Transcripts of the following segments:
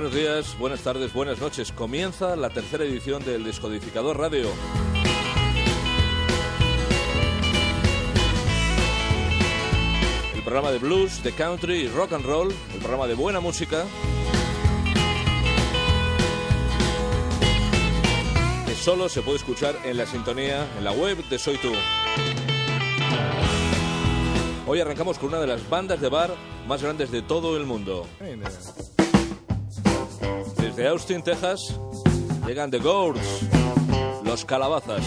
Buenos días, buenas tardes, buenas noches. Comienza la tercera edición del Descodificador Radio. El programa de blues, de country y rock and roll, el programa de buena música. Que solo se puede escuchar en la sintonía, en la web de Soy Tú. Hoy arrancamos con una de las bandas de bar más grandes de todo el mundo. Desde Austin, Texas, llegan The Gourds, Los Calabazas.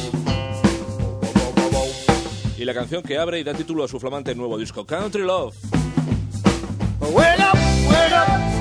Y la canción que abre y da título a su flamante nuevo disco, Country Love. Up, up.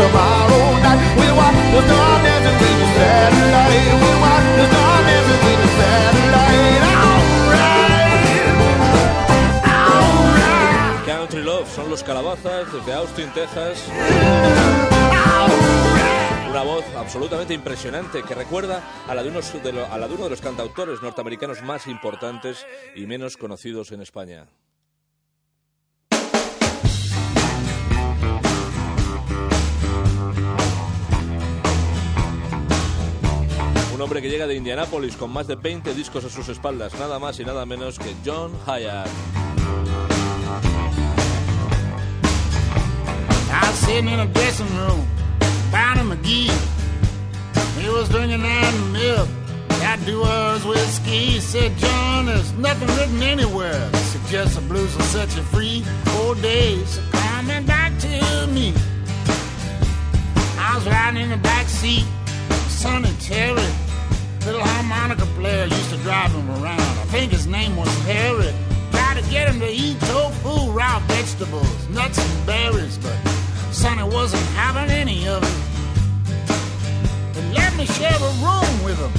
Tomorrow night we watch the star dancing with the satellite. We watch the star dancing with the satellite. Alright, alright. Country Love son Los Calabazas desde Austin, Texas. Una voz absolutamente impresionante que recuerda a la, de unos de lo- a la de uno de los cantautores norteamericanos más importantes y menos conocidos en España. Un hombre que llega de Indianápolis con más de 20 discos a sus espaldas, nada más y nada menos que John Hyatt. I was sitting in a dressing room, a McGee. He was drinking and milk. That doers whiskey. He said, John, there's nothing written anywhere that suggests the blues will set you free. Old days coming back to me. I was riding in the back seat, son and Terry. Little harmonica player used to drive him around. I think his name was Harry. Tried to get him to eat tofu, raw vegetables, nuts and berries, but Sonny wasn't having any of it. They let me share a room with him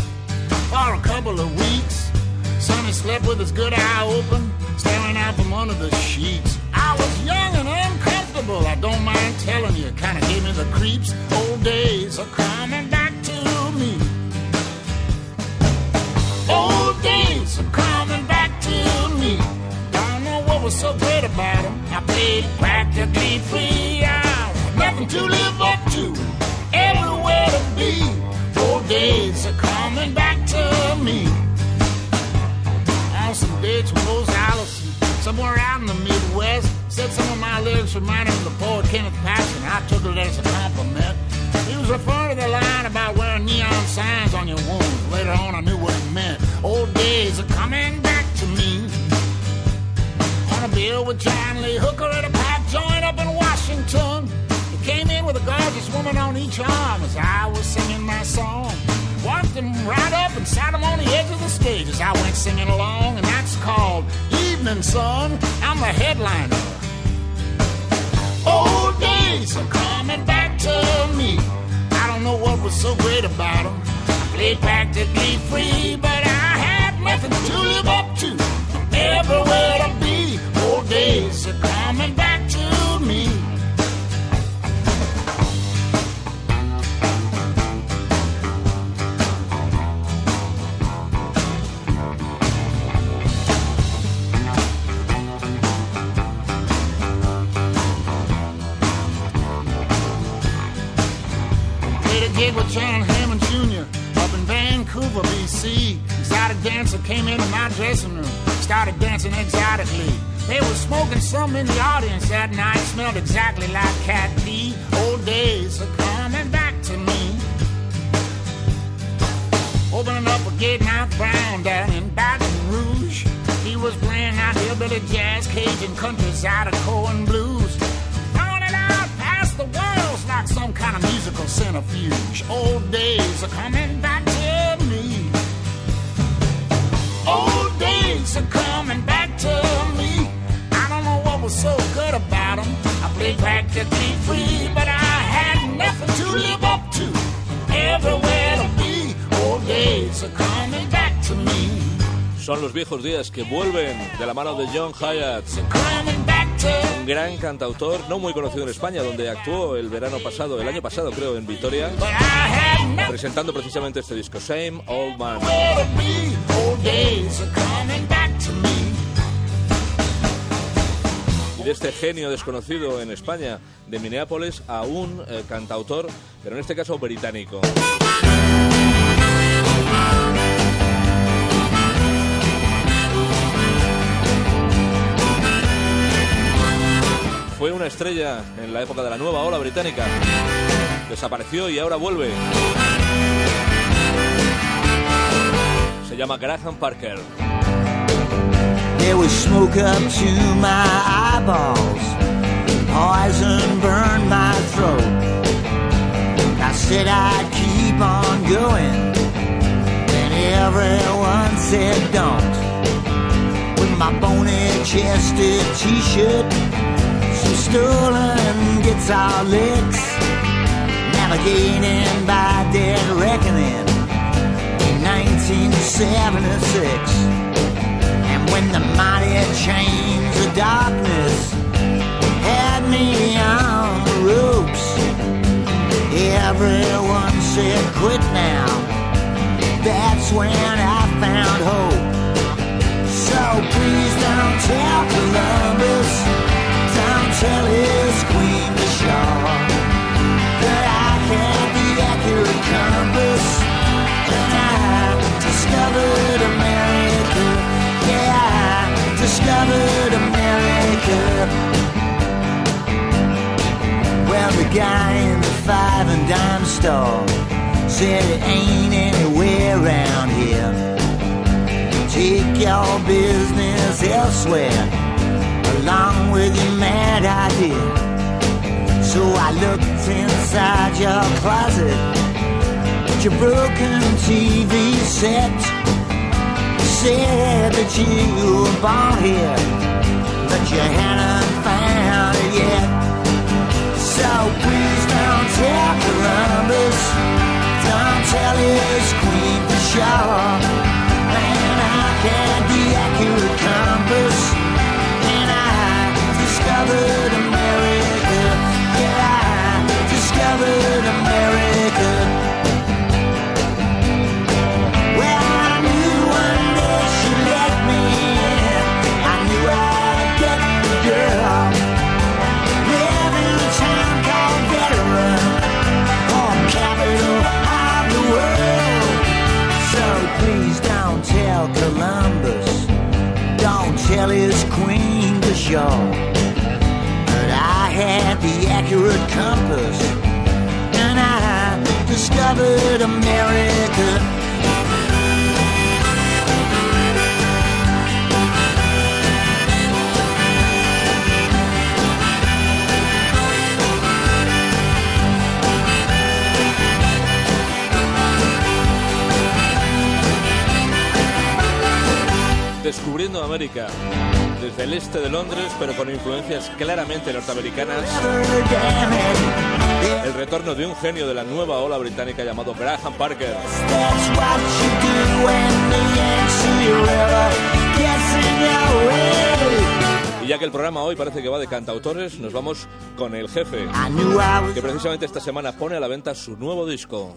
for a couple of weeks. Sonny slept with his good eye open, staring out from under the sheets. I was young and uncomfortable, I don't mind telling you. Kinda gave me the creeps. Old days are coming back Old days are coming back to me. Don't know what was so great about them. I played practically free. I had nothing to live up to, everywhere to be. Old days are coming back to me. On some dates with Rose Allison, somewhere out in the Midwest. Said some of my lyrics reminded him of the poet Kenneth Patton. I took it as a with John Lee Hooker at a pipe joint up in Washington. He came in with a gorgeous woman on each arm as I was singing my song. Walked him right up and sat him on the edge of the stage as I went singing along, and that's called Evening Sun. I'm the headliner. Old days are coming back to me. I don't know what was so great about them. I played practically free, but I some in the audience that night, smelled exactly like cat pee. Old days are coming back to me. Opening up a gate, Mount Brown down in Baton Rouge. He was playing out hillbilly jazz, Cajun country, Zydeco and blues. Throwing it out past the walls like some kind of musical centrifuge. Old days are coming back to me. Old days are coming was so good about them. I played practically free, but I had nothing to live up to. Everywhere to be. Old days are coming back to me. Son los viejos días que vuelven de la mano de John Hyatt, un gran cantautor, no muy conocido en España, donde actuó el verano pasado, el año pasado creo, en Vitoria, presentando precisamente este disco, Same Old Man. De este genio desconocido en España, de Minneapolis, a un eh, cantautor, pero en este caso británico. Fue una estrella en la época de la nueva ola británica. Desapareció y ahora vuelve. Se llama Graham Parker. There was smoke up to my eyeballs, poison burned my throat. I said I'd keep on going, and everyone said don't. With my bony chested t-shirt, some stolen guitar licks, navigating by dead reckoning in 1976. Chains of darkness had me on the ropes, everyone said, quit now. That's when I found hope. So please don't tell Columbus, don't tell his store said it ain't anywhere around here. Take your business elsewhere, along with your mad idea. So I looked inside your closet at your broken TV set. Said that you were born here, but you hadn't. So please don't talk. Don't tell his queen for sure. But I had the accurate compass, and I discovered America. Descubriendo América. Desde el este de Londres, pero con influencias claramente norteamericanas, el retorno de un genio de la nueva ola británica llamado Graham Parker. Y ya que el programa hoy parece que va de cantautores, nos vamos con el jefe, que precisamente esta semana pone a la venta su nuevo disco.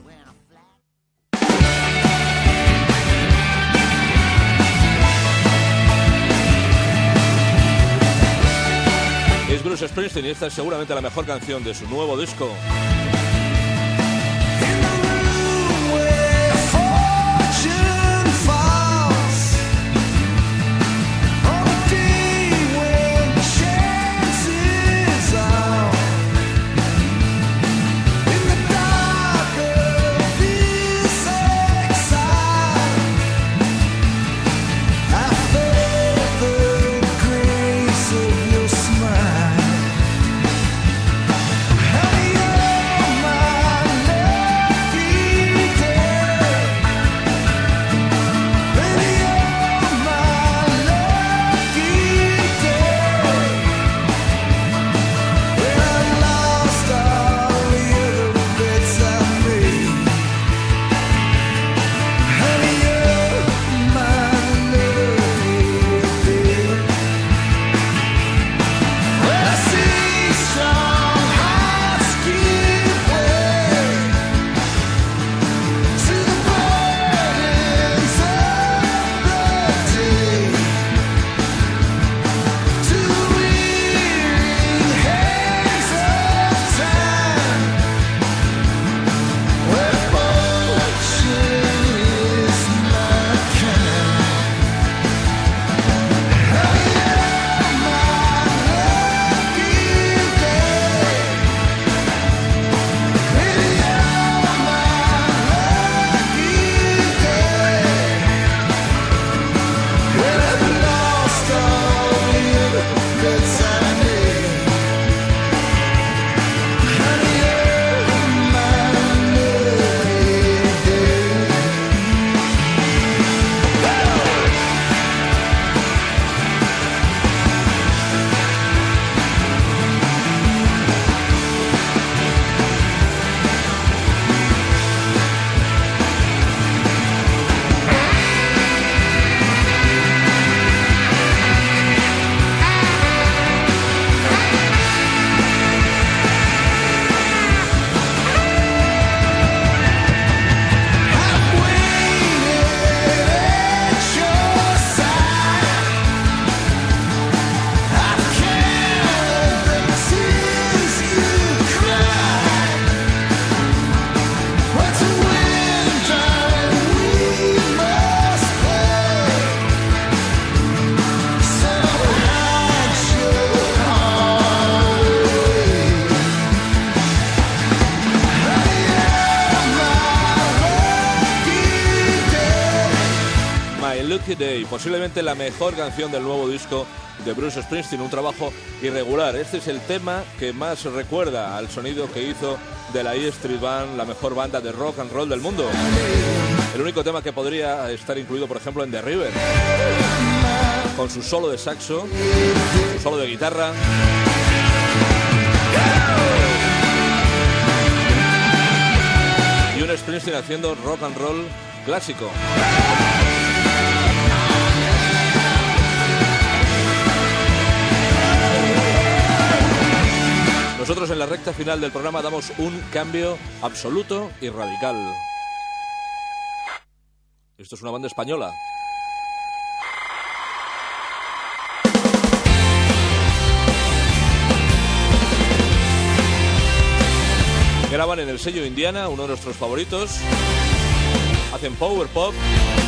Es Bruce Springsteen y esta es seguramente la mejor canción de su nuevo disco. Posiblemente la mejor canción del nuevo disco de Bruce Springsteen, un trabajo irregular. Este es el tema que más recuerda al sonido que hizo de la E Street Band, la mejor banda de rock and roll del mundo. El único tema que podría estar incluido, por ejemplo, en The River, con su solo de saxo, su solo de guitarra. Y un Springsteen haciendo rock and roll clásico. Nosotros en la recta final del programa damos un cambio absoluto y radical. Esto es una banda española. Graban en el sello Indiana, uno de nuestros favoritos. Hacen power pop,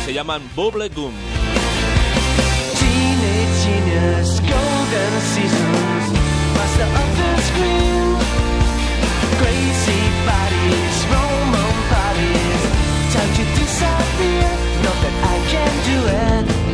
se llaman Bubble Gum. Disappear. Know that I can do it.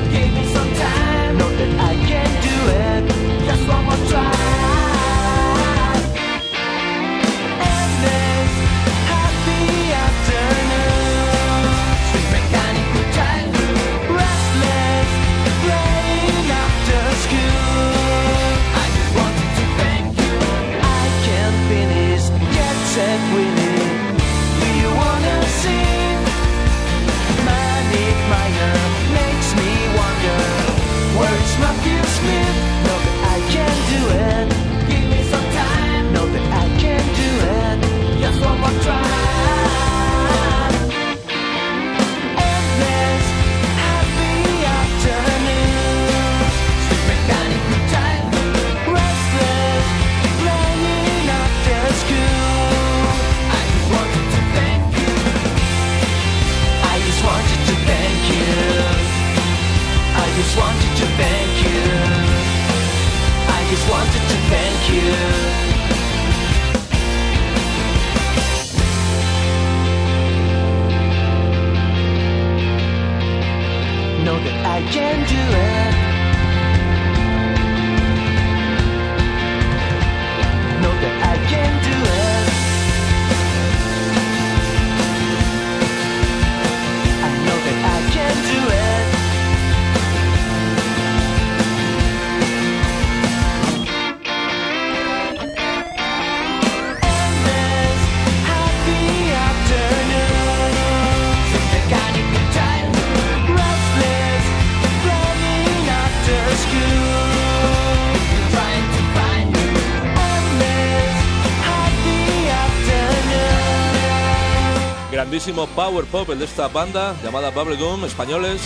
grandísimo power pop, el de esta banda llamada Bubblegum, españoles,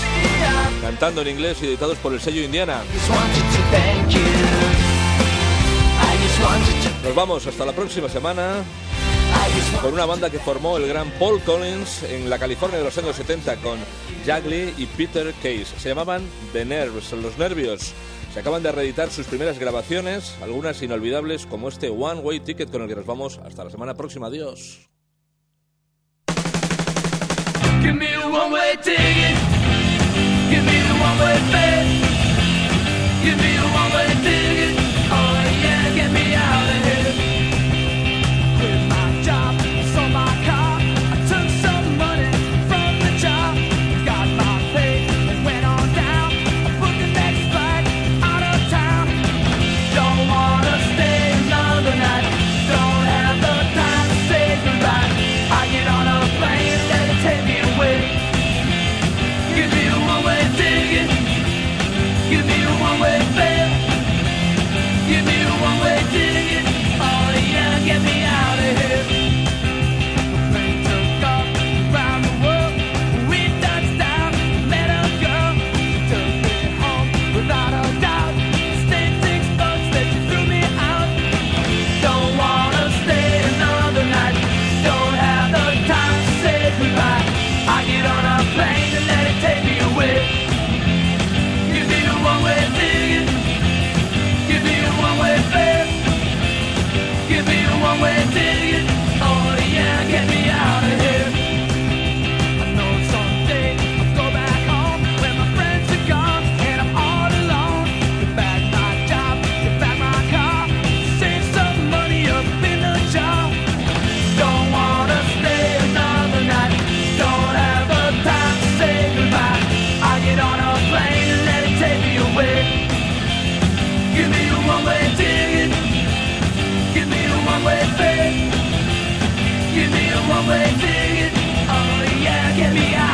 cantando en inglés y editados por el sello Indiana. Nos vamos hasta la próxima semana con una banda que formó el gran Paul Collins en la California de los años 70 con Jack Lee y Peter Case. Se llamaban The Nerves, los nervios. Se acaban de reeditar sus primeras grabaciones, algunas inolvidables como este One Way Ticket con el que nos vamos hasta la semana próxima. Adiós. Give me a one-way ticket. Give me a one-way fare. Give me a one-way ticket. moment, all the air can out.